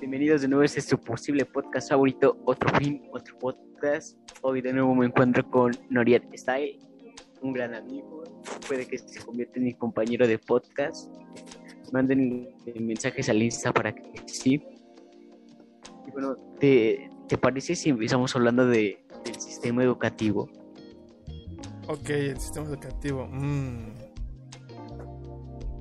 Bienvenidos de nuevo a este su posible podcast favorito, otro fin, otro podcast. Hoy de nuevo me encuentro con Noriet Style, un gran amigo. Puede que se convierta en mi compañero de podcast. Manden mensajes al Insta para que sí. Y bueno, ¿te, parece si empezamos hablando de, del sistema educativo? Ok, el sistema educativo. Mm.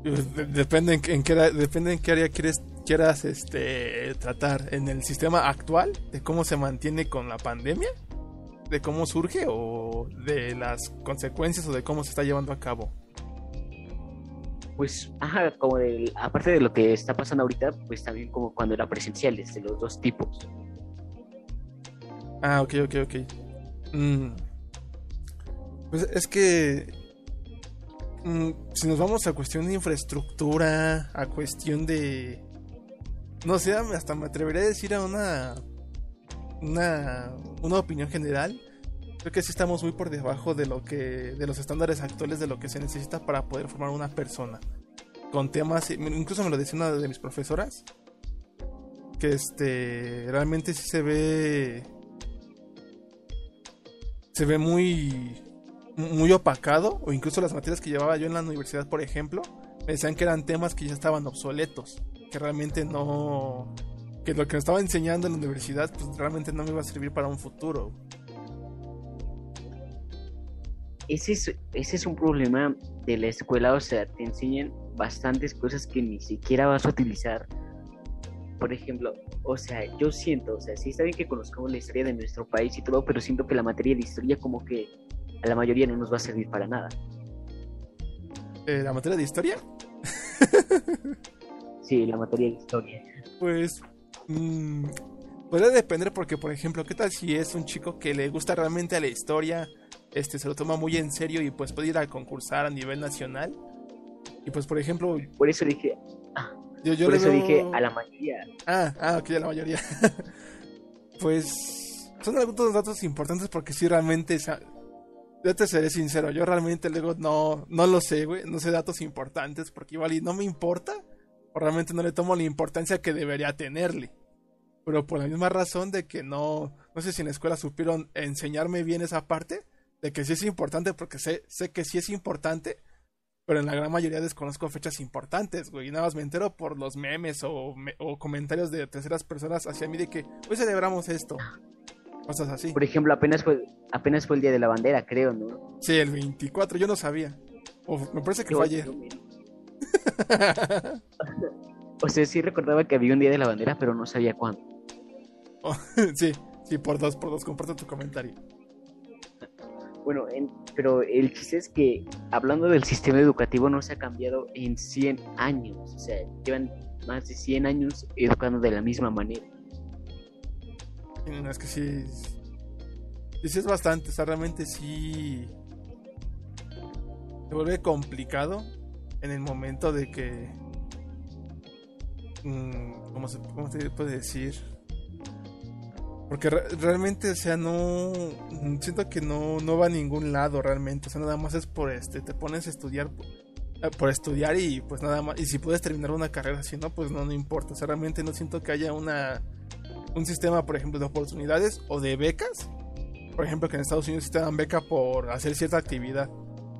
En, en qué, depende en qué área quieres quieras este, tratar en el sistema actual, de cómo se mantiene con la pandemia, de cómo surge o de las consecuencias o de cómo se está llevando a cabo. Pues, ajá, como del, aparte de lo que está pasando ahorita, pues también como cuando era presencial, de los dos tipos. Ah, ok, ok, ok. Mm. Pues es que mm, si nos vamos a cuestión de infraestructura, a cuestión de no sé, hasta me atrevería a decir a una, una, una opinión general. Creo que sí estamos muy por debajo de lo que, de los estándares actuales de lo que se necesita para poder formar una persona. Con temas, incluso me lo decía una de mis profesoras, que este, realmente sí se ve, se ve muy, muy opacado, o incluso las materias que llevaba yo en la universidad, por ejemplo, me decían que eran temas que ya estaban obsoletos que realmente no. que lo que me estaba enseñando en la universidad, pues realmente no me iba a servir para un futuro. Ese es, ese es un problema de la escuela, o sea, te enseñan bastantes cosas que ni siquiera vas a utilizar. Por ejemplo, o sea, yo siento, o sea, sí está bien que conozcamos la historia de nuestro país y todo, pero siento que la materia de historia como que a la mayoría no nos va a servir para nada. Eh, ¿La materia de historia? Sí, la materia de historia. Pues mmm, puede depender porque, por ejemplo, ¿qué tal si es un chico que le gusta realmente a la historia? Este se lo toma muy en serio y pues puede ir a concursar a nivel nacional. Y pues, por ejemplo... Por eso dije... Ah, yo, por eso dije a la mayoría. Ah, ah, ok, a la mayoría. pues son algunos datos importantes porque si realmente... Yo te seré sincero, yo realmente luego no, no lo sé, güey. No sé datos importantes porque igual y no me importa realmente no le tomo la importancia que debería tenerle. Pero por la misma razón de que no, no sé si en la escuela supieron enseñarme bien esa parte, de que sí es importante, porque sé, sé que sí es importante, pero en la gran mayoría desconozco fechas importantes, güey. Y nada más me entero por los memes o, o comentarios de terceras personas hacia mí de que hoy celebramos esto. Cosas así. Por ejemplo, apenas fue, apenas fue el día de la bandera, creo, ¿no? Sí, el 24, yo no sabía. O me parece que fue ayer. o sea, sí recordaba que había un día de la bandera, pero no sabía cuándo. Oh, sí, sí, por dos, por dos, comparto tu comentario. Bueno, pero el chiste es que hablando del sistema educativo no se ha cambiado en 100 años. O sea, llevan más de 100 años educando de la misma manera. Es que sí. Sí, es bastante. O sea, realmente sí. Se vuelve complicado en el momento de que... Mm, ¿cómo, se, puede decir? Porque realmente, o sea, no... Siento que no, no va a ningún lado realmente. O sea, nada más es por este, te pones a estudiar eh, por estudiar y pues nada más. Y si puedes terminar una carrera, si no, pues no, no importa. O sea, realmente no siento que haya una un sistema, por ejemplo, de oportunidades o de becas. Por ejemplo, que en Estados Unidos sí te dan beca por hacer cierta actividad.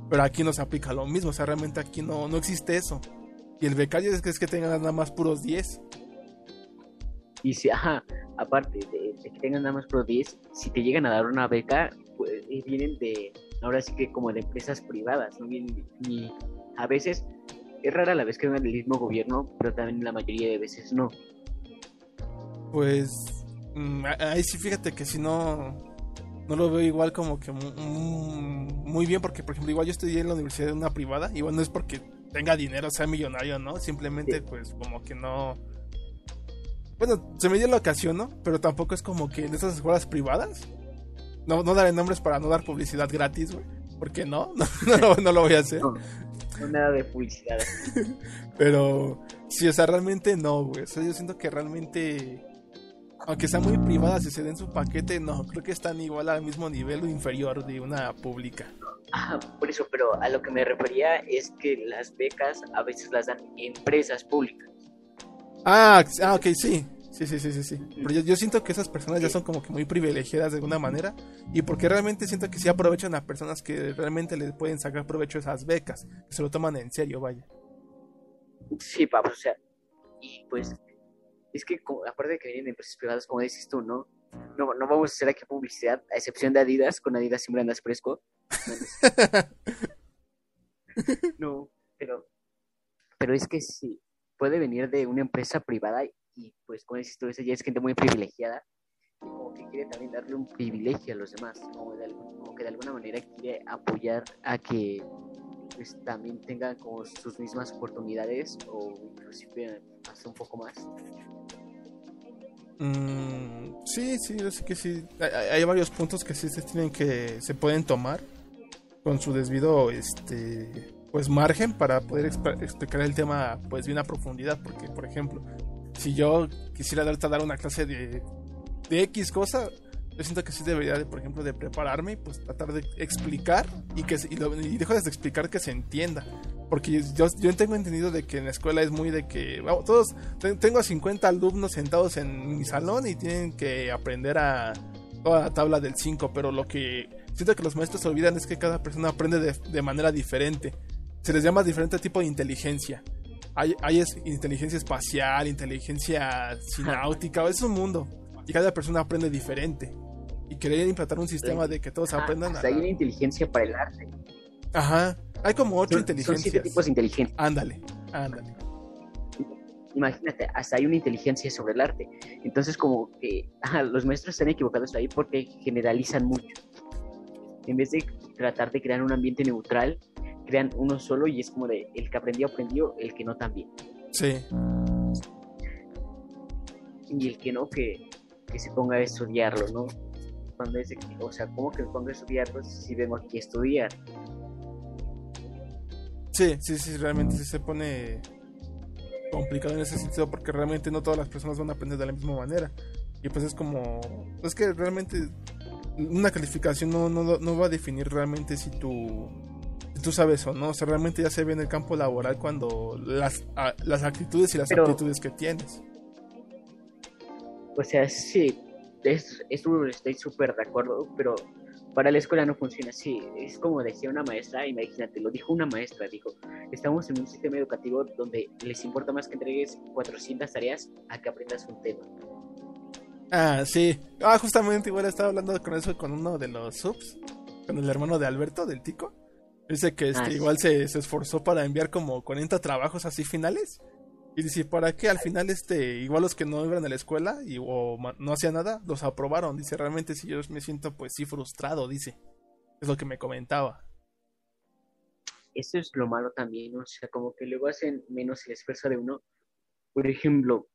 Pero aquí no se aplica lo mismo, o sea, realmente aquí no, no existe eso. Y el becario es que es que tengan nada más puros 10. Y si, ajá, aparte de, que tengan nada más puros 10, si te llegan a dar una beca, pues eh, vienen de, ahora sí que como de empresas privadas, no vienen ni, a veces, es rara la vez que vengan del mismo gobierno, pero también la mayoría de veces no. Pues, mm, ahí sí fíjate que si no, no lo veo igual como que muy bien porque por ejemplo igual yo estudié en la universidad de una privada igual no es porque tenga dinero sea millonario no simplemente pues como que no bueno se me dio la ocasión no pero tampoco es como que en esas escuelas privadas no, no daré nombres para no dar publicidad gratis güey porque no no, no, lo voy a hacer. No, nada de publicidad. Pero sí o sea realmente no güey o sea yo siento que realmente aunque sean muy privadas y se den su paquete, no, creo que están igual al mismo nivel o inferior de una pública. Ah, por eso, pero a lo que me refería es que las becas a veces las dan empresas públicas. Ah, ah ok, sí. Sí, sí, sí, sí, sí. Pero yo, yo siento que esas personas ya son como que muy privilegiadas de alguna manera y porque realmente siento que sí aprovechan a personas que realmente les pueden sacar provecho a esas becas, que se lo toman en serio, vaya. Sí, papá, o sea, y pues es que como- aparte de que vienen de empresas privadas, como dices tú, ¿no? No, no vamos a hacer aquí publicidad, a excepción de Adidas, con Adidas siempre andas fresco. No, pero, pero es que sí, puede venir de una empresa privada y pues como dices tú, esa ya es gente muy privilegiada y como que quiere también darle un privilegio a los demás, como, de como que de alguna manera quiere apoyar a que pues también tengan como sus mismas oportunidades o inclusive hasta un poco más. Mm, sí, sí, yo sé que sí. Hay, varios puntos que sí se tienen que se pueden tomar con su debido este pues margen para poder exp- explicar el tema pues bien a profundidad porque por ejemplo si yo quisiera darte a dar una clase de, de X cosa yo siento que sí debería de por ejemplo de prepararme y pues tratar de explicar y que y, lo- y dejo de explicar que se entienda porque yo, yo tengo entendido de que en la escuela es muy de que vamos, todos te- tengo a 50 alumnos sentados en mi salón y tienen que aprender a toda la tabla del 5, pero lo que siento que los maestros olvidan es que cada persona aprende de, de manera diferente. Se les llama diferente tipo de inteligencia. Hay, hay es- inteligencia espacial, inteligencia sináutica, es un mundo. Y cada persona aprende diferente. Y querer implantar un sistema de que todos Ah, aprendan hasta a- hay una inteligencia para el arte. Ajá. Hay como ocho Son, son siete inteligencias. tipos de inteligencia. Ándale, ándale. Imagínate, hasta hay una inteligencia sobre el arte. Entonces, como que ajá, los maestros están equivocados ahí porque generalizan mucho. En vez de tratar de crear un ambiente neutral, crean uno solo y es como de el que aprendió, aprendió, el que no también. Sí. Y el que no, que, que se ponga a estudiarlo, ¿no? Cuando que- o sea, ¿cómo que me ponga a estudiarlo si vengo aquí a estudiar? Sí, sí, sí, realmente sí se pone complicado en ese sentido porque realmente no todas las personas van a aprender de la misma manera. Y pues es como, es que realmente una calificación no, no, no va a definir realmente si tú, si tú sabes o no. O sea, realmente ya se ve en el campo laboral cuando las, a- las actitudes y las Pero- aptitudes que tienes. O sea, sí, es, esto estoy súper de acuerdo, pero para la escuela no funciona así. Es como decía una maestra, imagínate, lo dijo una maestra, dijo, estamos en un sistema educativo donde les importa más que entregues 400 tareas a que aprendas un tema. Ah, sí. Ah, justamente igual estaba hablando con eso con uno de los subs, con el hermano de Alberto, del Tico. Dice que este, Ah, sí. igual se, se esforzó para enviar como 40 trabajos así finales. Y dice, ¿para qué? Al final, este, igual los que no iban a la escuela y, o no hacían nada, los aprobaron. Dice, realmente sí, yo me siento pues sí frustrado, dice. Es lo que me comentaba. Eso es lo malo también, o sea, como que luego hacen menos el esfuerzo de uno. Por ejemplo,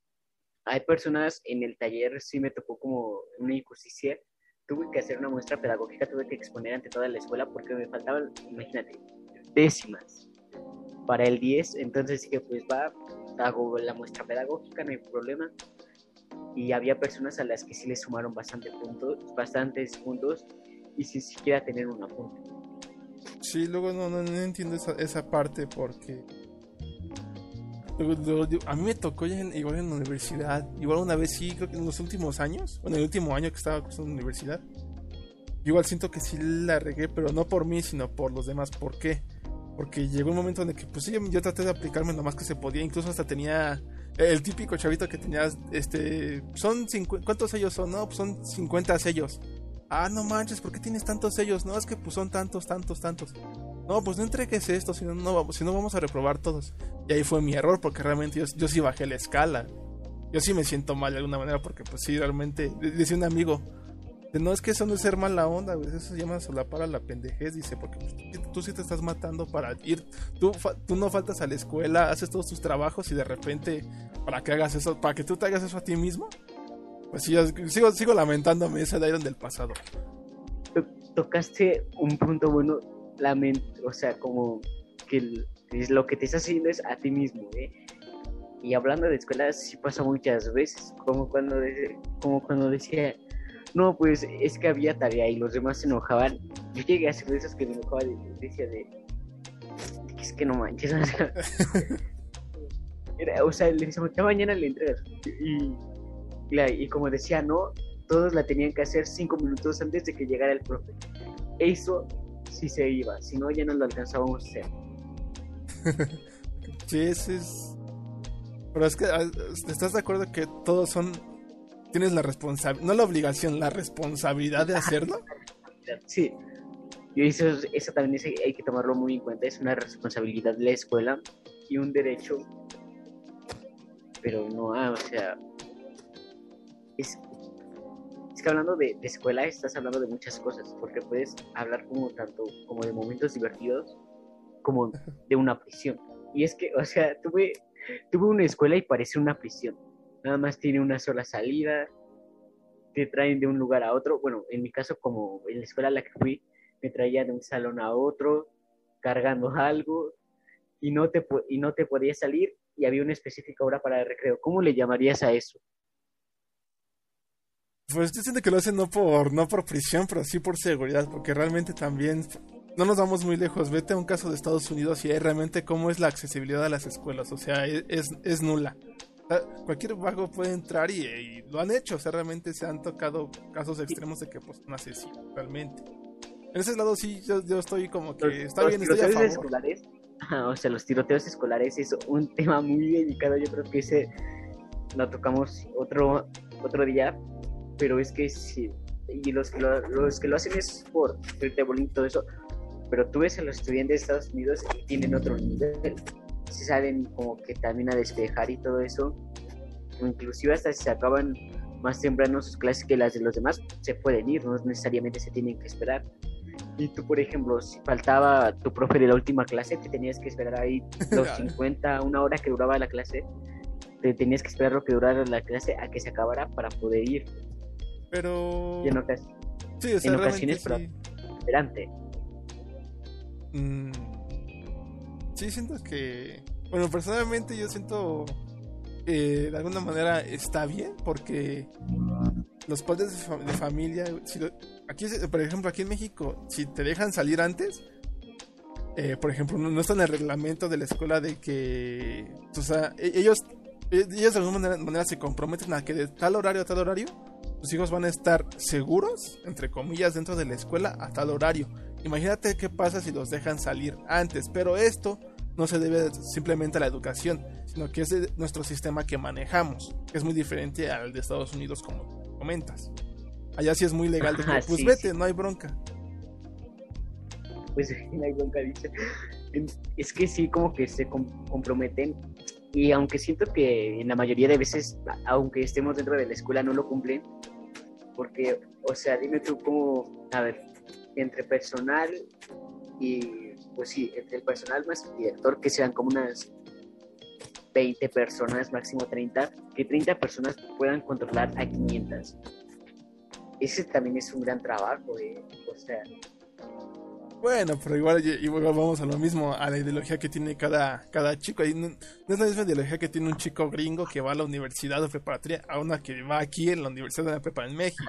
hay personas en el taller, sí me tocó como una injusticia. Tuve que hacer una muestra pedagógica, tuve que exponer ante toda la escuela porque me faltaban, imagínate, décimas para el 10. Entonces dije, pues va, hago la muestra pedagógica, no hay problema. Y había personas a las que sí les sumaron bastante puntos, bastantes puntos y sin siquiera tener un apunte. Sí, luego no, no, no entiendo esa, esa parte porque... a mí me tocó igual en la universidad, igual una vez sí, creo que en los últimos años, bueno, el último año que estaba cursando en la universidad, igual siento que sí la regué, pero no por mí, sino por los demás. ¿Por qué? Porque llegó un momento en el que, pues sí, yo traté de aplicarme lo más que se podía, incluso hasta tenía el típico chavito que tenía, este, son 50, ¿cuántos sellos son? No, pues son 50 sellos. Ah, no manches, ¿por qué tienes tantos sellos? No, es que pues son tantos, tantos, tantos. No, pues no entregues esto, si no, no, vamos- si vamos a reprobar todos. Y ahí fue mi error, porque realmente yo, yo sí bajé la escala. Yo sí me siento mal de alguna manera, porque pues sí, realmente, de- decía un amigo, no es que eso no es ser mala onda, güey, eso se llama solapar a la pendejez, dice, porque pues, tú, sí te estás matando para ir, tú, tú no faltas a la escuela, haces todos tus trabajos y de repente, para que hagas eso, para que tú te hagas eso a ti mismo, pues sí, sigo, sigo lamentándome ese Iron del pasado. to- tocaste un punto bueno, lament o sea, como que lo que te estás haciendo es a ti mismo, ¿eh? Y hablando de escuelas, sí pasa muchas veces, como cuando, de- como cuando decía, no, pues es que había tarea y los demás se enojaban. Yo llegué a ser de esos que me enojaban y decía de, es que no manches, o sea, era- o decíamos, ya mañana le entregas. Y, y como decía, no, todos la tenían que hacer cinco minutos antes de que llegara el profe. Eso sí se iba, si no ya no lo alcanzábamos a hacer. sí, es... Pero es que, ah, ¿estás de acuerdo que todos son... Tienes la responsabilidad, no la obligación, la responsabilidad de hacerlo? Sí. Y eso, eso también hay que tomarlo muy en cuenta, es una responsabilidad de la escuela y un derecho. Pero no, ah, o sea, es, es que hablando de, escuela estás hablando de muchas cosas, porque puedes hablar como tanto como de momentos divertidos como de una prisión. Y es que, o sea, tuve, tuve una escuela y parece una prisión. Nada más tiene una sola salida, te traen de un lugar a otro. Bueno, en mi caso, como en la escuela a la que fui, me traían de un salón a otro, cargando algo, y no te, y no te podías salir, y había una específica hora para el recreo. ¿Cómo le llamarías a eso? Pues yo siento que lo hacen no por, no por prisión, pero sí por seguridad, porque realmente también no nos vamos muy lejos. Vete a un caso de Estados Unidos y hay realmente cómo es la accesibilidad a las escuelas. O sea, e, es, es nula. Cualquier vago puede entrar y, lo han hecho. O sea, realmente se han tocado casos extremos de que pues no asesinos, realmente. En ese lado sí, yo, yo estoy como que está bien, estoy a favor. Escolares, o sea, los tiroteos escolares es un tema muy delicado. Yo creo que ese lo tocamos otro, otro día pero es que sí, y los, los que lo hacen es por hacerte bonito todo eso, pero tú ves a los estudiantes de Estados Unidos y tienen otro nivel, se salen como que también a despejar y todo eso, inclusive hasta si se acaban más temprano sus clases que las de los demás, se pueden ir, no necesariamente se tienen que esperar. Y tú, por ejemplo, si faltaba tu profe de la última clase, te tenías que esperar ahí los 50, una hora que duraba la clase, te tenías que esperar lo que durara la clase a que se acabara para poder ir. Pero. Y en, ocasiones, sí, o sea, en ocasiones, sí. esperante. Mm, sí, siento que. Bueno, personalmente yo siento que de alguna manera está bien porque los padres de, familia, aquí, por ejemplo, aquí en México, si te dejan salir antes, eh, por ejemplo, no, está en el reglamento de la escuela de que, o sea, e, ellos, e, ellos de alguna manera, manera se comprometen a que de tal horario a tal horario tus hijos van a estar seguros, entre comillas, dentro de la escuela a tal horario. Imagínate qué pasa si los dejan salir antes, pero esto no se debe simplemente a la educación, sino que es nuestro sistema que manejamos, que es muy diferente al de Estados Unidos como comentas. Allá sí es muy legal de que, pues vete, no hay bronca. Pues no hay bronca, dice. Es que sí, como que se comprometen y aunque siento que en la mayoría de veces, aunque estemos dentro de la escuela, no lo cumplen, porque, o sea, dime tú cómo, a ver, entre personal y, pues sí, entre el personal más el director, que sean como unas 20 personas, máximo 30, que 30 personas puedan controlar a 500. Ese también es un gran trabajo, eh. o sea, bueno, pero igual, igual vamos a lo mismo, a la ideología que tiene cada, cada chico. no, es la misma ideología que tiene un chico gringo que va a la universidad o preparatoria a una que va aquí en la Universidad de la Prepa en México.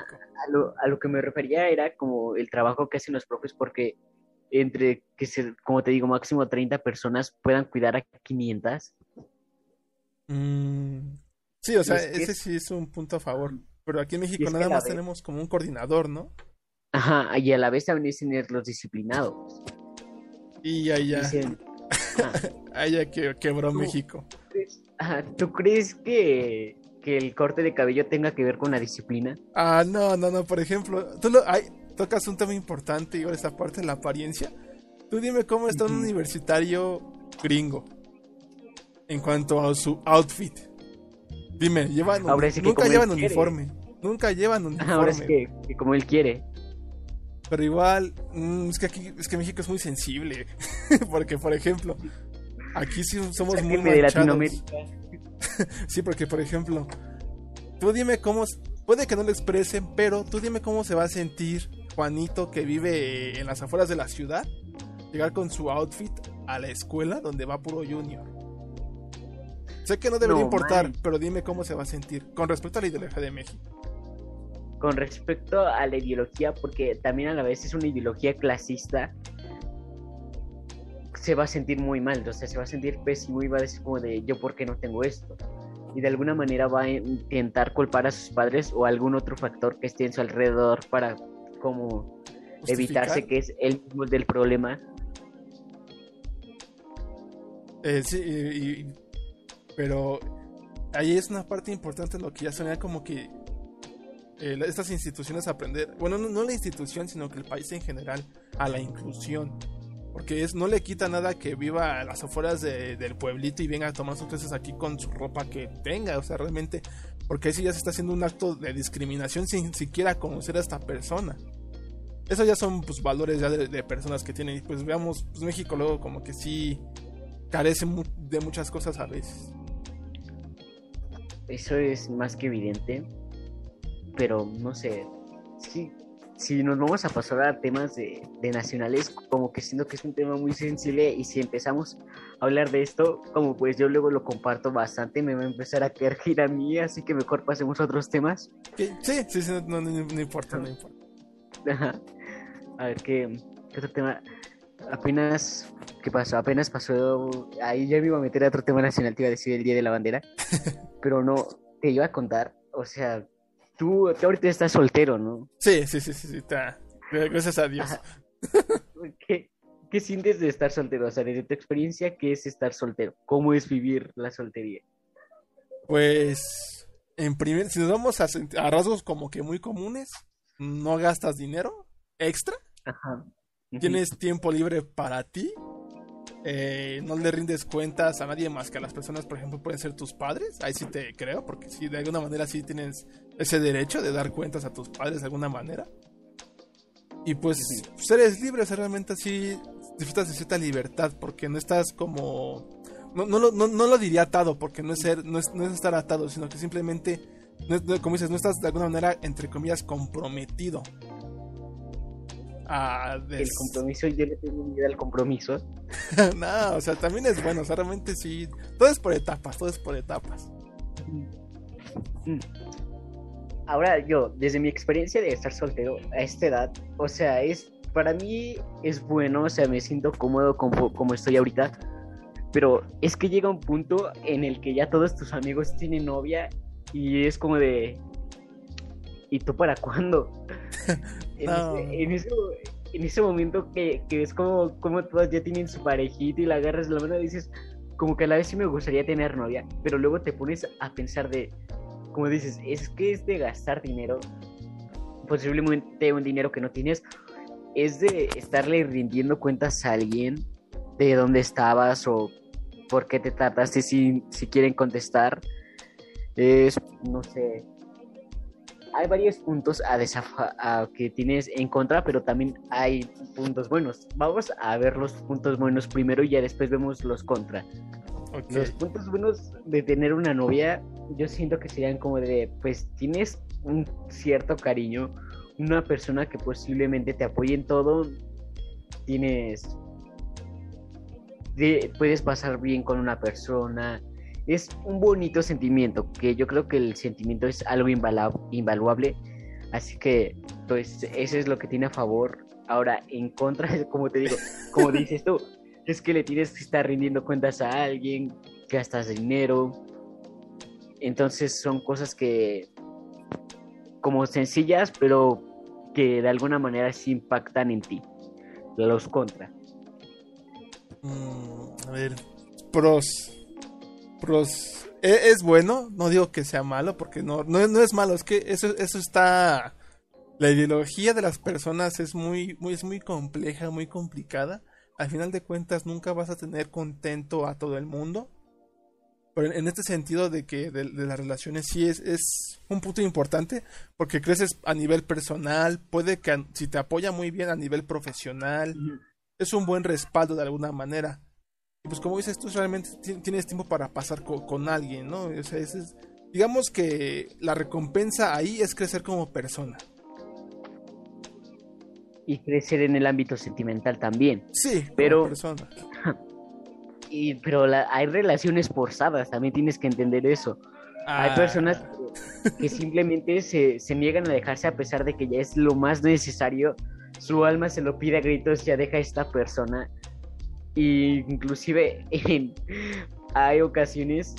A lo, a lo que me refería era como el trabajo que hacen los profes porque entre que se, como te digo, máximo 30 personas puedan cuidar a 500. Mm, sí, o sea, ese sí es un punto a favor. Pero aquí en México nada más tenemos como un coordinador, ¿no? Ajá, y a la vez también dicen los disciplinados. Y allá. Dicen, allá que quebró México. Ajá, ¿Tú crees que, que el corte de cabello tenga que ver con la disciplina? Ah, no, no, no. Por ejemplo, tú lo, hay, tocas un tema importante, igual esta parte de la apariencia. Tú dime cómo está un universitario gringo en cuanto a su outfit. Dime, llevan nunca llevan uniforme. Nunca llevan uniforme. Ahora es que como él quiere. Pero igual, mm, es que aquí, es que México es muy sensible. porque, por ejemplo, aquí sí somos muy de Latinoamérica. sí, porque, por ejemplo, tú dime cómo, puede que no lo expresen, pero tú dime cómo se va a sentir Juanito que vive en las afueras de la ciudad, llegar con su outfit a la escuela donde va puro junior. Sé que no debería importar, pero dime cómo se va a sentir con respecto a la ideología de México con respecto a la ideología, porque también a la vez es una ideología clasista, se va a sentir muy mal, o sea, se va a sentir pésimo y va a decir como de yo por qué no tengo esto. y de alguna manera va a intentar culpar a sus padres o algún otro factor que esté en su alrededor para como evitarse que es el mismo del problema. Eh, sí, pero ahí es una parte importante lo que ya sonía como que eh, estas instituciones aprender, bueno, no, la institución, sino que el país en general, a la inclusión. Porque es, no le quita nada que viva a las afueras del pueblito y venga a tomar sus clases aquí con su ropa que tenga. O sea, realmente, porque sí ya se está haciendo un acto de discriminación sin siquiera conocer a esta persona. Eso ya son pues valores ya de, personas que tienen. Pues veamos, pues México luego como que sí carece de muchas cosas a veces. Eso es más que evidente. Pero no sé. Sí, si nos vamos a pasar a temas de, nacionales, como que siento que es un tema muy sensible y si empezamos a hablar de esto, como pues yo luego lo comparto bastante, me va a empezar a querer ir a mí, así que mejor pasemos a otros temas. Sí, sí, sí, no, importa, no importa. A ver, ¿qué, otro tema? Apenas, ¿qué pasó? Apenas pasó, ahí ya me iba a meter a otro tema nacional, te iba a decir el Día de la Bandera, pero no, te iba a contar, o sea, tú, ahorita estás soltero, ¿no? Sí, sí, sí, sí, sí está. Gracias a Dios. ¿Qué, ¿Qué sientes de estar soltero? O sea, desde tu experiencia, ¿qué es estar soltero? ¿Cómo es vivir la soltería? Pues, en primer, si nos vamos a, a rasgos como que muy comunes, no gastas dinero extra. Ajá. Tienes tiempo libre para ti. Eh, no le rindes cuentas a nadie más que a las personas, por ejemplo, pueden ser tus padres. Ahí sí te creo, porque si de alguna manera sí tienes ese derecho de dar cuentas a tus padres de alguna manera. Y pues, eres libre, realmente así disfrutas de cierta libertad, porque no estás como... No, no, no, no lo diría atado, porque no es, ser, no es, no es estar atado, sino que simplemente, como dices, no estás de alguna manera, entre comillas, comprometido. El compromiso, yo le tengo miedo al compromiso. no, o sea, también es bueno, o sea, realmente sí. Todo es por etapas, todo es por etapas. Mm. Ahora yo, desde mi experiencia de estar soltero a esta edad, o sea, es para mí es bueno, o sea, me siento cómodo como, como estoy ahorita, pero es que llega un punto en el que ya todos tus amigos tienen novia y es como de, ¿y tú para cuándo? en, ese, momento que, que ves como, como todas ya tienen su parejita y la agarras la mano y dices, como que a la vez sí me gustaría tener novia, pero luego te pones a pensar de, como dices, es que es de gastar dinero, posiblemente un dinero que no tienes, es de estarle rindiendo cuentas a alguien de dónde estabas o por qué te tardaste si, si quieren contestar. Es, no sé, hay varios puntos a, que tienes en contra, pero también hay puntos buenos. Vamos a ver los puntos buenos primero y ya después vemos los contra. Los puntos buenos de tener una novia, yo siento que serían como de, pues tienes un cierto cariño, una persona que posiblemente te apoye en todo, tienes, puedes pasar bien con una persona, es un bonito sentimiento, que yo creo que el sentimiento es algo invaluable, así que pues eso es lo que tiene a favor. Ahora, en contra, como te digo, como dices tú, es que le tienes que estar rindiendo cuentas a alguien, gastas dinero, entonces son cosas que como sencillas, pero que de alguna manera sí impactan en ti. Los contra. Mm, a ver, pros e, es, bueno, no digo que sea malo, porque no, no, es malo, es que eso, eso está... La ideología de las personas es muy, muy, es muy compleja, muy complicada. Al final de cuentas nunca vas a tener contento a todo el mundo. Pero en este sentido de que de, las relaciones sí es, es un punto importante porque creces a nivel personal, puede que si te apoya muy bien a nivel profesional, es un buen respaldo de alguna manera pues como dices tú, realmente tienes tiempo para pasar con, alguien, ¿no? O sea, es, digamos que la recompensa ahí es crecer como persona. Y crecer en el ámbito sentimental también. Sí, pero... Como persona. Y, pero hay relaciones forzadas, también tienes que entender eso. Hay ah. personas que, simplemente se, se niegan a dejarse a pesar de que ya es lo más necesario. Su alma se lo pide a gritos, ya deja a esta persona y inclusive hay ocasiones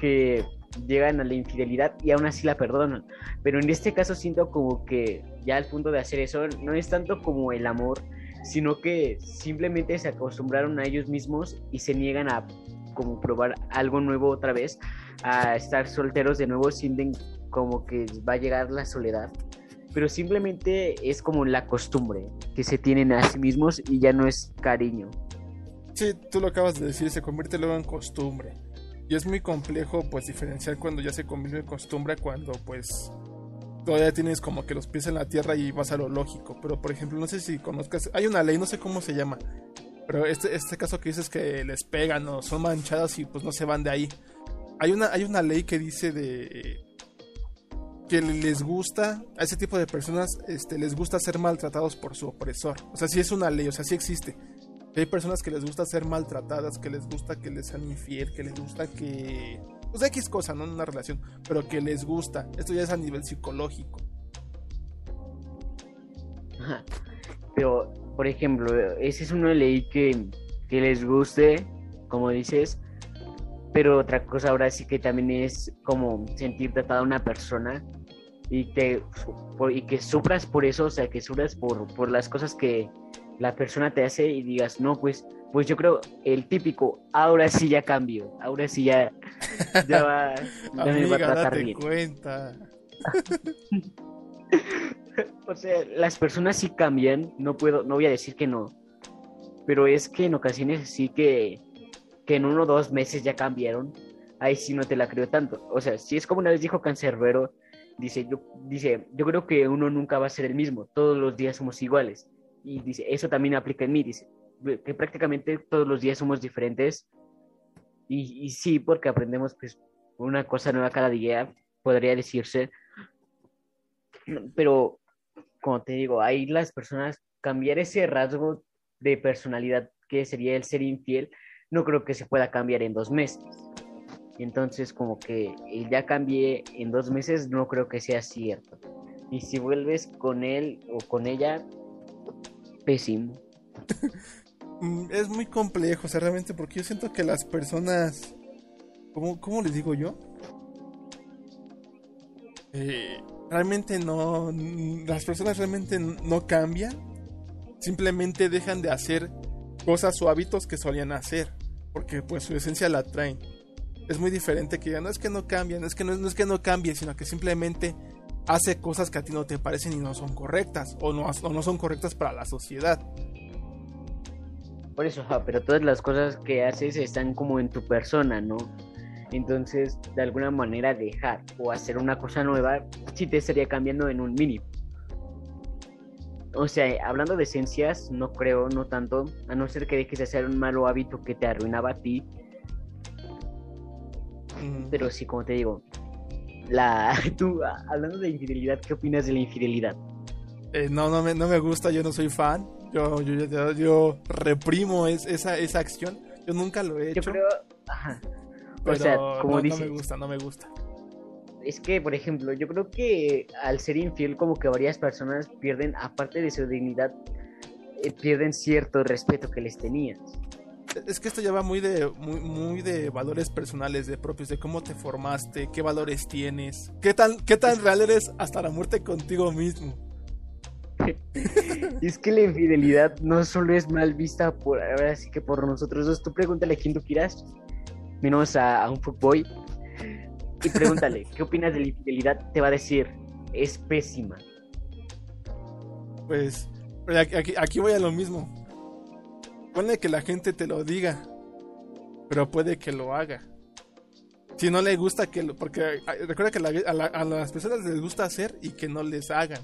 que llegan a la infidelidad y aún así la perdonan. Pero en este caso siento como que ya al punto de hacer eso no es tanto como el amor, sino que simplemente se acostumbraron a ellos mismos y se niegan a como probar algo nuevo otra vez, a estar solteros de nuevo, sienten como que va a llegar la soledad. Pero simplemente es como la costumbre que se tienen a sí mismos y ya no es cariño. Sí, tú lo acabas de decir, se convierte luego en costumbre. Y es muy complejo pues diferenciar cuando ya se convierte en costumbre cuando pues todavía tienes como que los pies en la tierra y vas a lo lógico. Pero por ejemplo, no sé si conozcas, hay una ley, no sé cómo se llama, pero este, este caso que dices que les pegan o son manchadas y pues no se van de ahí. Hay una, hay una ley que dice de que les gusta, a ese tipo de personas este, les gusta ser maltratados por su opresor. O sea, sí es una ley, o sea, sí existe. Hay personas que les gusta ser maltratadas, que les gusta que les sean infiel, que les gusta que... Pues X cosa, no una relación, pero que les gusta. Esto ya es a nivel psicológico. Pero, por ejemplo, ese es una ley que, les guste, como dices, pero otra cosa ahora sí que también es como sentir tratada a una persona y que, y que sufras por eso, o sea, que sufras por, por las cosas que, la persona te hace y digas, no, pues, pues yo creo el típico, ahora sí ya cambio, ahora sí ya, ya va, ya me va a tratar bien. cuenta. o sea, las personas sí cambian, no puedo, no voy a decir que no, pero es que en ocasiones sí que, que en uno o dos meses ya cambiaron, ahí sí no te la creo tanto. O sea, si es como una vez dijo Cancerbero, dice, yo, dice, yo creo que uno nunca va a ser el mismo, todos los días somos iguales y dice, eso también aplica en mí, dice, que prácticamente todos los días somos diferentes y, y sí, porque aprendemos pues una cosa nueva cada día, podría decirse, pero como te digo, ahí las personas cambiar ese rasgo de personalidad que sería el ser infiel, no creo que se pueda cambiar en dos meses. Entonces, como que ya cambié en dos meses, no creo que sea cierto. Y si vuelves con él o con ella, pésimo. Mm, es muy complejo, o sea, realmente, porque yo siento que las personas. ¿Cómo, cómo les digo yo? Eh, realmente no. Las personas realmente no cambian. Simplemente dejan de hacer cosas o hábitos que solían hacer. Porque pues su esencia la traen. Es muy diferente que ya no es que no cambian, es que no es que no cambie, sino que simplemente hace cosas que a ti no te parecen y no son correctas o no, no son correctas para la sociedad. Por eso, pero todas las cosas que haces están como en tu persona, ¿no? Entonces, de alguna manera dejar o hacer una cosa nueva sí te estaría cambiando en un mínimo. O sea, hablando de esencias, no creo, no tanto, a no ser que dejes de hacer un malo hábito que te arruinaba a ti. Pero sí, como te digo, la tú hablando de infidelidad, ¿qué opinas de la infidelidad? Eh, no, no me, no me gusta, yo no soy fan. Yo, yo, yo, reprimo esa, esa acción. Yo nunca lo he hecho. Yo creo, o sea, como no, no me gusta, no me gusta. Es que, por ejemplo, yo creo que al ser infiel, como que varias personas pierden, aparte de su dignidad, eh, pierden cierto respeto que les tenías es que esto ya va muy de muy, muy, de valores personales de propios de cómo te formaste qué valores tienes qué tan qué tan real eres hasta la muerte contigo mismo. Es que la infidelidad no solo es mal vista por ahora sí que por nosotros dos. Tú pregúntale a quien tú quieras menos a, un footboy y pregúntale qué opinas de la infidelidad te va a decir es pésima. Pues aquí, aquí voy a lo mismo Puede que la gente te lo diga, pero puede que lo haga. Si no le gusta que lo... Porque recuerda que a, las personas les gusta hacer y que no les hagan.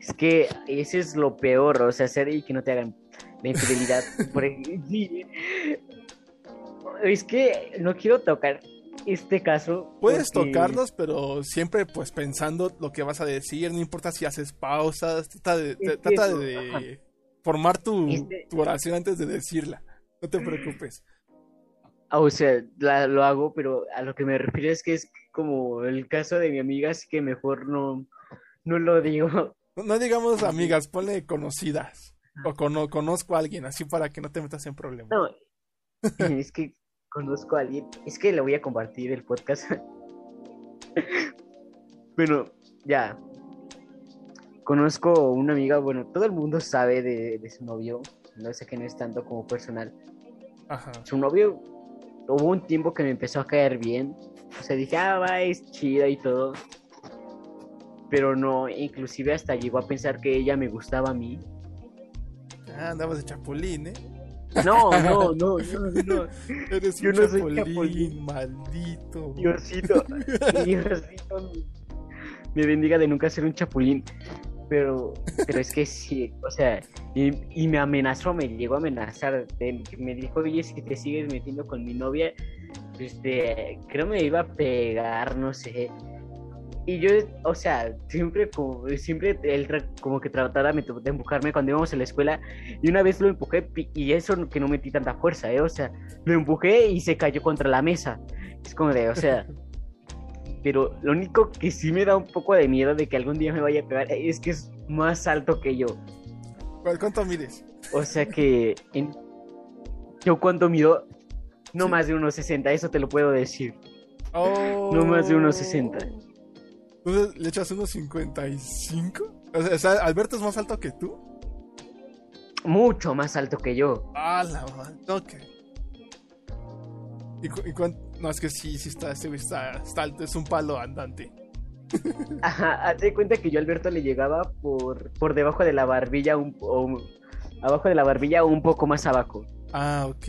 Es que ese es lo peor, o sea, hacer y que no te hagan la infidelidad. es que no quiero tocar este caso. Puedes tocarlos, pero siempre pues pensando lo que vas a decir, no importa si haces pausas, trata de, trata de formar tu, este tu, oración antes de decirla. No te preocupes. Ah, o sea, lo hago, pero a lo que me refiero es que es como el caso de mi amiga, así que mejor no, no lo digo. No, digamos amigas, ponle conocidas. O conozco a alguien, así para que no te metas en problemas. No, es que conozco a alguien. Es que le voy a compartir el podcast. bueno, ya. Conozco una amiga, bueno, todo el mundo sabe de, de su novio. No sé que no es tanto como personal. Ajá. Su novio hubo un tiempo que me empezó a caer bien. O sea, dije, ah, va, es chida y todo. Pero no, inclusive hasta llegó a pensar que ella me gustaba a mí. Ah, andabas de chapulín, ¿eh? No, no, no, no, no. Eres Yo un no soy chapulín, chapulín. maldito. Diosito, Diosito me bendiga de nunca ser un chapulín. Pero, pero es que sí, o sea, y, y me amenazó, me llegó a amenazar. me dijo, oye, si te sigues metiendo con mi novia, este, creo me iba a pegar, no sé. Y yo, o sea, siempre como, siempre él como que trataba de empujarme cuando íbamos a la escuela. Y una vez lo empujé y eso que no metí tanta fuerza, ¿eh? O sea, lo empujé y se cayó contra la mesa. Es como de, o sea... Pero lo único que sí me da un poco de miedo de que algún día me vaya a pegar es que es más alto que yo. ¿Cuál- ¿Cuánto mides? O sea que en- yo cuando mido no Sí. más de unos 60, eso te lo puedo decir. Oh. No más de unos 60. Entonces, ¿le echas unos 55? O sea, ¿Alberto es más alto que tú? Mucho más alto que yo. Ah, la madre. Ok. ¿Y, cu- y cuán- No, es que sí, sí está, este güey está, está alto, es un palo andante. Ajá, hazte cuenta que yo a Alberto le llegaba por, por debajo de la barbilla, un, o abajo de la barbilla o un poco más abajo. Ah, ok.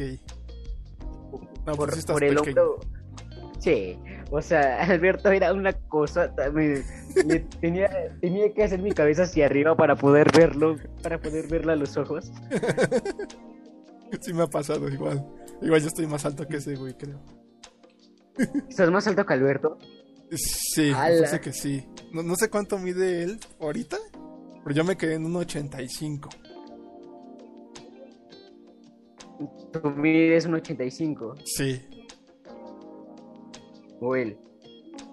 No, por, pues sí por el hombro. Sí, o sea, Alberto era una cosa, me- me tenía, tenía que hacer mi cabeza hacia arriba para poder verlo, para poder verlo a los ojos. Sí me ha pasado igual. Igual yo estoy más alto que ese güey, creo. ¿Estás más alto que Alberto? Sí, sé que sí. No, no sé cuánto mide él ahorita, pero yo me quedé en un 85. Tú mides un 85, Sí. o él.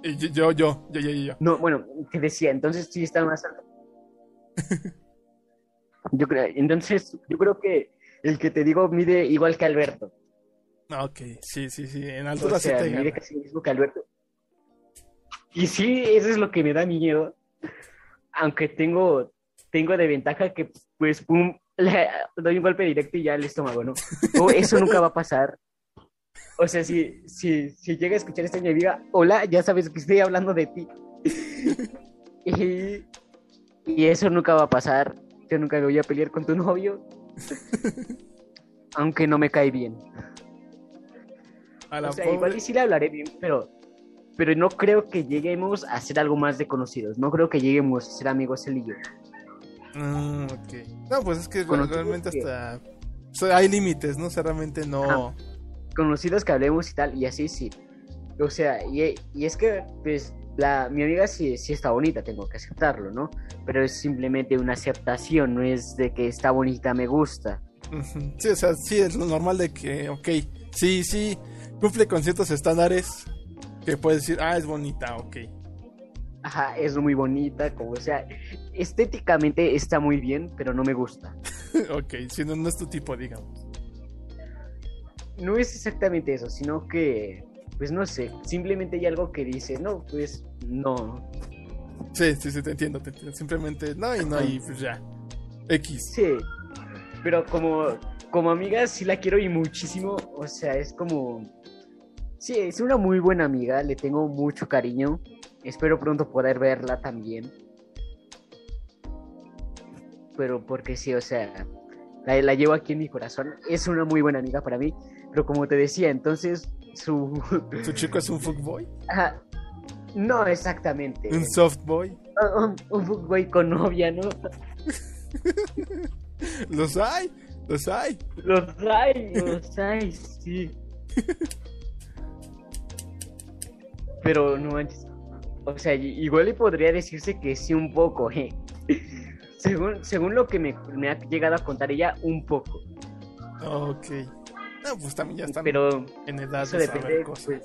Yo, yo, yo, yo, yo, yo. No, bueno, te decía, entonces sí está más alto. Yo creo, entonces, yo creo que el que te digo mide igual que Alberto. Ah, Ok, sí, sí, sí. En O altura sí sea, te mide gana. casi mismo que Alberto. Y sí, eso es lo que me da miedo. Aunque tengo, tengo de ventaja que, pues, pum, le doy un golpe directo y ya al estómago, ¿no? O eso nunca va a pasar. O sea, si, si, si llega a escuchar esto y me diga, hola, ya sabes que estoy hablando de ti. Y, y eso nunca va a pasar. Yo nunca me voy a pelear con tu novio. Aunque no me cae bien. A la O sea, pobre- igual y sí le hablaré bien, pero, pero no creo que lleguemos a ser algo más de conocidos. No creo que lleguemos a ser amigos él y yo. Mm, ok. No, pues es que Conocidos realmente que- hasta... o sea, hay límites, ¿no? O sea, realmente no... Conocidos que hablemos y tal, y así sí. O sea, y, y es que, pues, la, mi amiga sí, sí está bonita, tengo que aceptarlo, ¿no? Pero es simplemente una aceptación, no es de que está bonita, me gusta. Ujú. Sí, o sea, sí es lo normal de que, ok, sí, sí, cumple con ciertos estándares que puedes decir, ah, es bonita, ok. Ajá, es muy bonita, como o sea, estéticamente está muy bien, pero no me gusta. ok, si no, no es tu tipo, digamos. no es exactamente eso, sino que, pues no sé, simplemente hay algo que dice, no, pues no. Sí, sí, sí, te entiendo, te entiendo. Simplemente, no, y no, y pues ya. X. Sí, pero como, como amiga sí la quiero y muchísimo, o sea, es como, sí, es una muy buena amiga, le tengo mucho cariño, espero pronto poder verla también. Pero porque sí, o sea, la, la llevo aquí en mi corazón, es una muy buena amiga para mí, pero como te decía, entonces su... ¿Tu chico es un fuckboy? Ajá, no exactamente. ¿Un softboy? Un, un fuckboy con novia, ¿no? Los hay, los hay. Los hay, los hay, sí. Pero no manches. O sea, igual y podría decirse que sí un poco, eh. Según, según lo que me, me ha llegado a contar ella, un poco. Ok. No, pues también ya están Pero en edad eso de depende, cosas.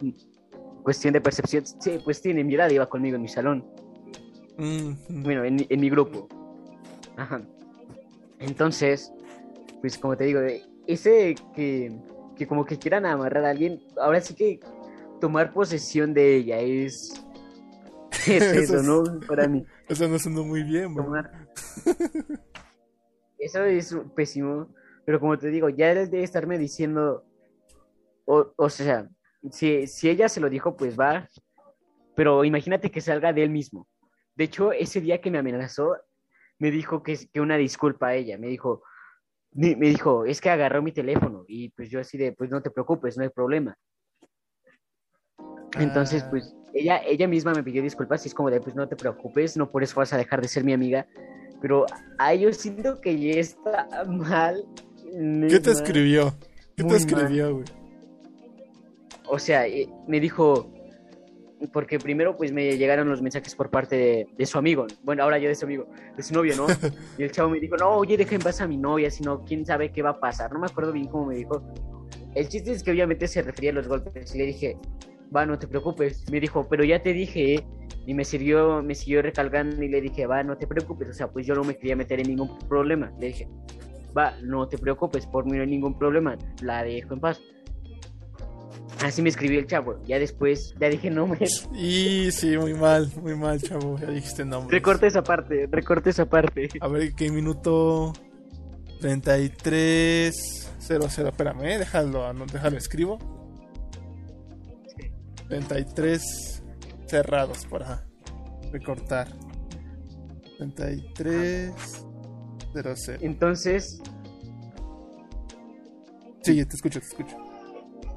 pues, cuestión de percepción. Sí, pues tiene mi edad, iba conmigo en mi salón. Mm, bueno, en, mi- en mi grupo. Ajá. Entonces, pues como te digo, ese que, que como que quieran amarrar a alguien, ahora sí que tomar posesión de ella es, es eso, Eso es- ¿no? Para mí. Eso no sonó muy bien. Tomar. Eso es pésimo, pero como te digo, ya debe estarme diciendo, o, o sea, si, si ella se lo dijo, pues va, pero imagínate que salga de él mismo. De hecho, ese día que me amenazó, me dijo que, que una disculpa a ella, me dijo, me dijo, es que agarró mi teléfono y pues yo así de, pues no te preocupes, no hay problema. Entonces, Ah. pues ella, ella misma me pidió disculpas y es como de, pues no te preocupes, no por eso vas a dejar de ser mi amiga. Pero a yo siento que ya está mal. ¿Qué te escribió? ¿Qué te escribió, güey? O sea, eh, me dijo, porque primero pues me llegaron los mensajes por parte de, de su amigo, bueno, ahora yo de su amigo, de su novio, ¿no? Y el chavo me dijo, no, oye, deja en paz a mi novia, si no, quién sabe qué va a pasar. No me acuerdo bien cómo me dijo. El chiste es que obviamente se refería a los golpes y le dije, va, no te preocupes. Me dijo, pero ya te dije, ¿eh?". y me siguió, me siguió recalcando y le dije, va, no te preocupes. O sea, pues yo no me quería meter en ningún problema. Le dije, va, no te preocupes, por mí no hay ningún problema, la dejo en paz. Así me escribió el chavo. Ya después, ya dije, no me. Y sí, muy mal, muy mal, chavo. Ya dijiste nombre. Recorta esa parte, recorta esa parte. A ver, ¿qué minuto? 33. 00. Espérame, eh, déjalo, no, déjalo, escribo. 33 cerrados para recortar. 33 00. Entonces, Sí, te escucho, te escucho.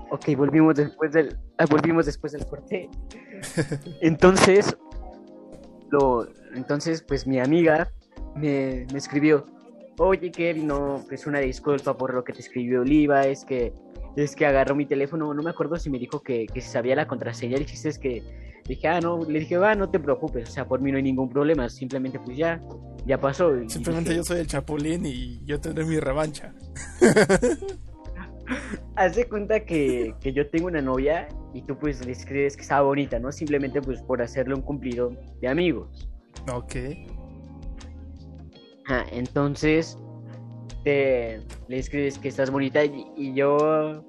ok, volvimos después del, ah, volvimos después del corte. Entonces, lo, entonces, pues mi amiga me, me escribió, oye Kevin, no, pues una disculpa por lo que te escribió Oliva, es que, es que agarró mi teléfono, no me acuerdo si me dijo que, que si sabía la contraseña, el chiste es que dije, ah, no, le dije, va, no te preocupes, o sea, por mí no hay ningún problema, simplemente pues ya, ya pasó. Simplemente dije, yo soy el chapulín y yo tendré mi revancha. Haz de cuenta que, que yo tengo una novia y tú pues le escribes que estaba bonita, ¿no? Simplemente pues por hacerle un cumplido de amigos. Ok. Ah, entonces te, le escribes que estás bonita y, y yo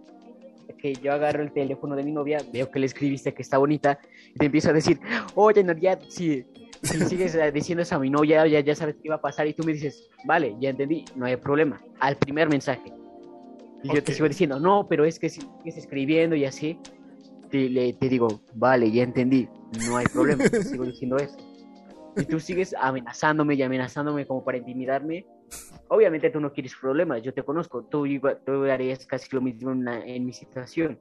que yo agarro el teléfono de mi novia, veo que le escribiste que está bonita y te empiezo a decir, oye, Noria, si, si le sigues eh, diciendo eso a mi novia, ya, ya sabes qué iba a pasar y tú me dices, vale, ya entendí, no hay problema, al primer mensaje. Y yo Ok. te sigo diciendo, no, pero es que si sigues escribiendo y así, te, le- te digo, vale, ya entendí, no hay problema, te sigo diciendo eso. Y tú sigues amenazándome y amenazándome como para intimidarme. Obviamente tú no quieres problemas, yo te conozco, tú, tú harías casi lo mismo en, en mi situación.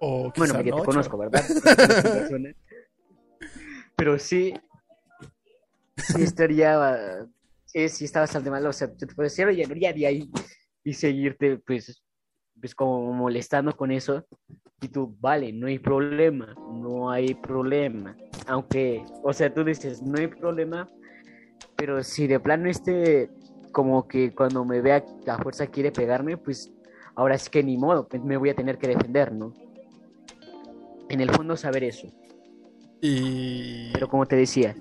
O Bueno, quizá porque no, te conozco. ¿verdad? Pero sí, sí estaría, sí, sí está bastante mal. O sea, yo te puedo decir, oye, Noria, de ahí y seguirte, pues, pues como molestando con eso. Y tú, vale, no hay problema, no hay problema. Aunque, o sea, tú dices, no hay problema, pero si de plano este, como que cuando me vea que a fuerza quiere pegarme, pues ahora sí que ni modo, pues me voy a tener que defender, ¿no? En el fondo saber eso. Y. Pero como te decía,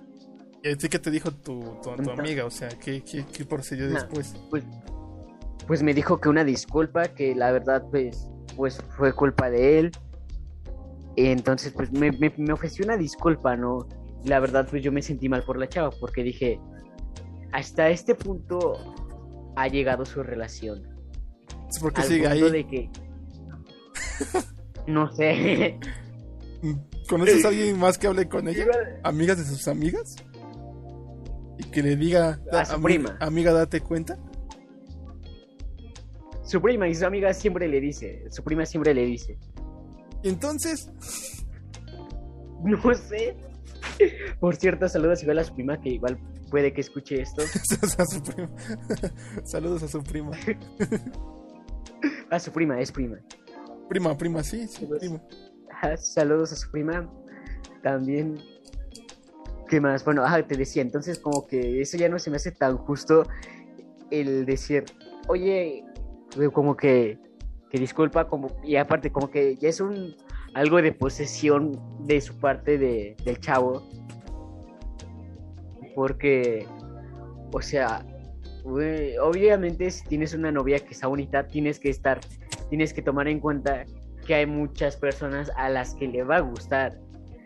¿Y qué te dijo tu, tu, amiga? O sea, ¿qué, qué, qué procedió Nah. después? pues, pues me dijo que una disculpa, que la verdad pues, pues fue culpa de él. Entonces pues me, me, me ofreció una disculpa, ¿no? La verdad pues yo me sentí mal por la chava porque dije, hasta este punto ha llegado su relación. ¿Por qué Al sigue punto ahí? de que... No sé. ¿Conoces a alguien más que hable con ella? ¿Amigas de sus amigas? Y que le diga. A su "Ami- prima. Amiga, date cuenta. Su prima y su amiga siempre le dice, su prima siempre le dice, Y entonces. no sé. Por cierto, saludos igual a su prima que igual puede que escuche esto. a su prima. Saludos a su prima. A su prima, es prima. Prima, prima, sí, sí, Saludos. prima. Ajá, Saludos a su prima. También. ¿Qué más? Bueno, ajá, te decía, entonces como que eso ya no se me hace tan justo el decir, oye, como que, que disculpa, como, y aparte como que ya es un algo de posesión de su parte de, del chavo. Porque, o sea, obviamente si tienes una novia que está bonita, tienes que estar, tienes que tomar en cuenta que hay muchas personas a las que le va a gustar.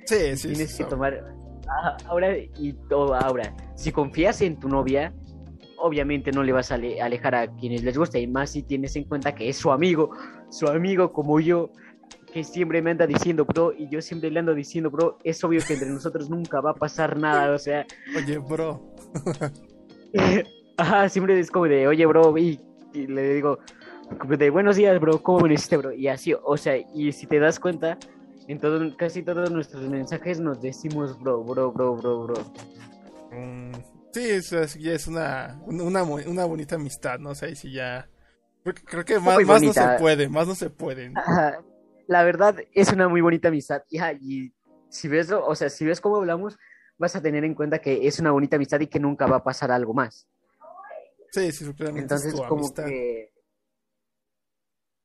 Sí, sí, tienes sí. que tomar ah, ahora y todo ahora. Si confías en tu novia, obviamente no le vas a ale- alejar a quienes les gusta y más si tienes en cuenta que es su amigo, su amigo como yo que siempre me anda diciendo, bro, y yo siempre le ando diciendo, bro, es obvio que entre nosotros nunca va a pasar nada, o sea, Oye, bro. Ajá, siempre es como de, oye, bro, y, y le digo, de, buenos días, bro, ¿cómo amaneciste, bro? Y así, o sea, y si te das cuenta, en todo, casi todos nuestros mensajes nos decimos, bro, bro, bro, bro, bro. Mm, sí, eso es, ya es una, una, una bonita amistad, ¿no? O sea, y si ya... Creo, que- más, más no se puede, más no se puede. Ajá, La verdad, es una muy bonita amistad, hija, y si ves, o sea, si ves cómo hablamos, vas a tener en cuenta que es una bonita amistad y que nunca va a pasar algo más. Sí, sí, claramente Entonces, es tu como amistad. que.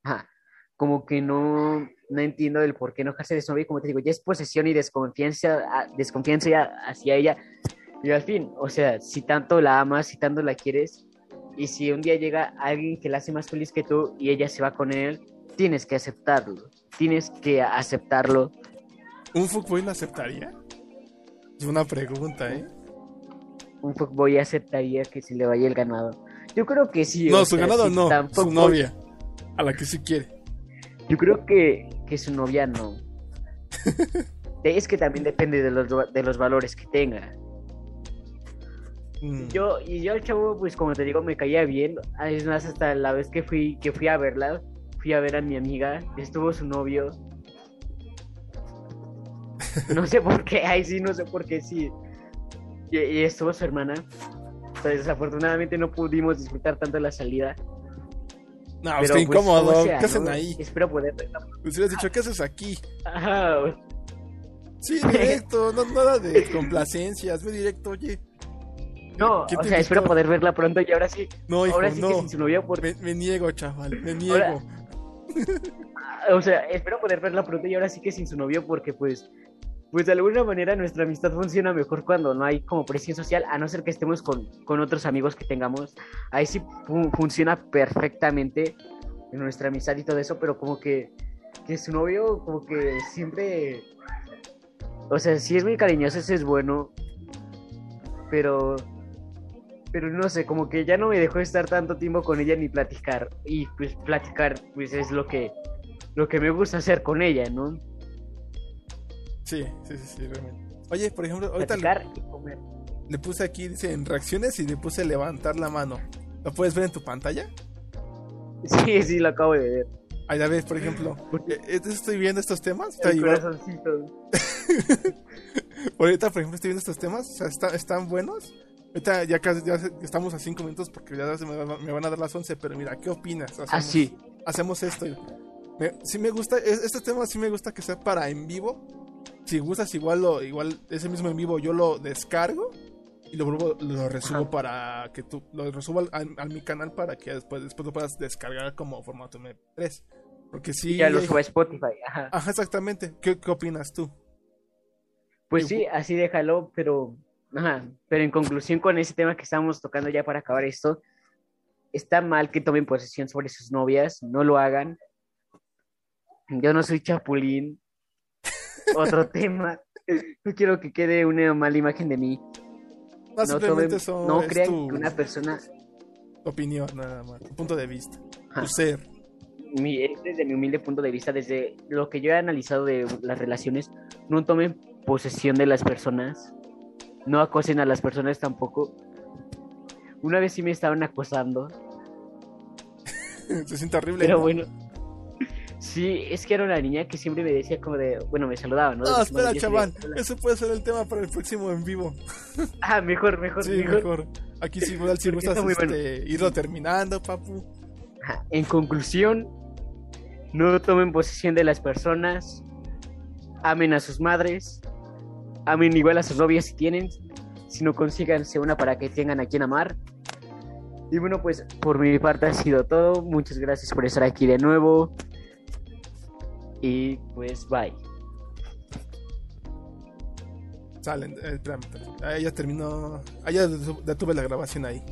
Ajá. Como que no, no entiendo el por qué enojarse de su novia. y Como te digo, ya es posesión y desconfianza, a- desconfianza ya hacia ella. Y al fin, o sea, si tanto la amas, si tanto la quieres, y si un día llega alguien que la hace más feliz que tú y ella se va con él, tienes que aceptarlo. Tienes que aceptarlo. ¿Un fuckboy lo aceptaría? Es una pregunta, ¿eh? Un fuckboy aceptaría que se le vaya el ganado. Yo creo que sí. No, su sea, ganado si no, su novia. A la que sí quiere. Yo creo que, que su novia no. es que también depende de los, de los valores que tenga. Mm, Yo, y yo al chavo, pues como te digo, me caía bien. Es más, hasta la vez que fui, que fui a verla, fui a ver a mi amiga, estuvo su novio. No sé por qué, ay sí, no sé por qué sí. Y, y estuvo su hermana. Entonces, desafortunadamente no pudimos disfrutar tanto la salida. No, pero, pues qué pues, incómodo. sea, ¿Qué hacen ¿no? ahí? Espero poder. Pues hubieras dicho, ¿qué haces aquí? Ajá, Sí, directo, no nada de complacencias, ve directo, oye. No, ¿Quién o sea, espero poder verla pronto y ahora sí, No, hijo, ahora sí que no. sin su novia, porque, Me, me niego, chaval, me niego. Ahora- o sea, espero poder verla pronto y ahora sí que sin su novio porque pues, pues de alguna manera nuestra amistad funciona mejor cuando no hay como presión social, a no ser que estemos con, con otros amigos que tengamos, ahí sí fu- funciona perfectamente en nuestra amistad y todo eso, pero como que, que su novio como que siempre, o sea, sí es muy cariñoso, eso es bueno, pero pero no sé, como que ya no me dejó estar tanto tiempo con ella ni platicar. Y pues platicar, pues es lo que, lo que me gusta hacer con ella, ¿no? Sí, sí, sí, sí, realmente. Oye, por ejemplo, ahorita le, Platicar y comer. le puse aquí, dice en reacciones y le puse levantar la mano. ¿Lo puedes ver en tu pantalla? Sí, sí, lo acabo de ver. Ahí la ves, por ejemplo. eh, eh, estoy viendo estos temas. El corazoncito. Ahorita, por ejemplo, estoy viendo estos temas. O sea, está- están buenos. Ahorita ya casi ya estamos a 5 minutos porque ya se me, va- me van a dar las 11. Pero mira, ¿qué opinas? Hacemos, Ah, sí. hacemos esto. Me- sí me gusta, es- este tema sí me gusta que sea para en vivo. Si gustas, igual, lo, igual ese mismo en vivo yo lo descargo y lo, vuelvo- lo resubo Ajá. para que tú lo resubo al, a mi canal para que después, después lo puedas descargar como formato MP3. Porque sí. Y ya lo hay- subo a Spotify. Ajá. Ajá, exactamente. ¿Qué, qué opinas tú? Pues sí, así déjalo, pero. Ajá. Pero en conclusión con ese tema que estamos tocando ya para acabar esto, está mal que tomen posesión sobre sus novias, no lo hagan. Yo no soy chapulín. Otro tema. No quiero que quede una mala imagen de mí. No, No, simplemente tomen- son, no es crean tu que una persona. opinión, nada más. Punto de vista. Ajá. Tu ser. mi, es desde mi humilde punto de vista, desde lo que yo he analizado de las relaciones, no tomen posesión de las personas, no acosen a las personas tampoco. Una vez sí me estaban acosando, Se siente horrible. pero ¿no? bueno. Sí, es que era una niña que siempre me decía como de, bueno, me saludaba, ¿no? No, Buenos espera, chaval. Ese puede ser el tema para el próximo en vivo. Ah, mejor, mejor, Sí, mejor. mejor. Aquí sí, igual si gustas muy bueno. este, irlo terminando, papu. En conclusión, no tomen posesión de las personas, amen a sus madres, amen igual a sus novias si tienen, si no consíganse una para que tengan a quien amar. Y bueno, pues por mi parte ha sido todo. Muchas gracias por estar aquí de nuevo. Y pues bye. Salen, eh. Ah, ya terminó. Ah, ya detuve la grabación ahí.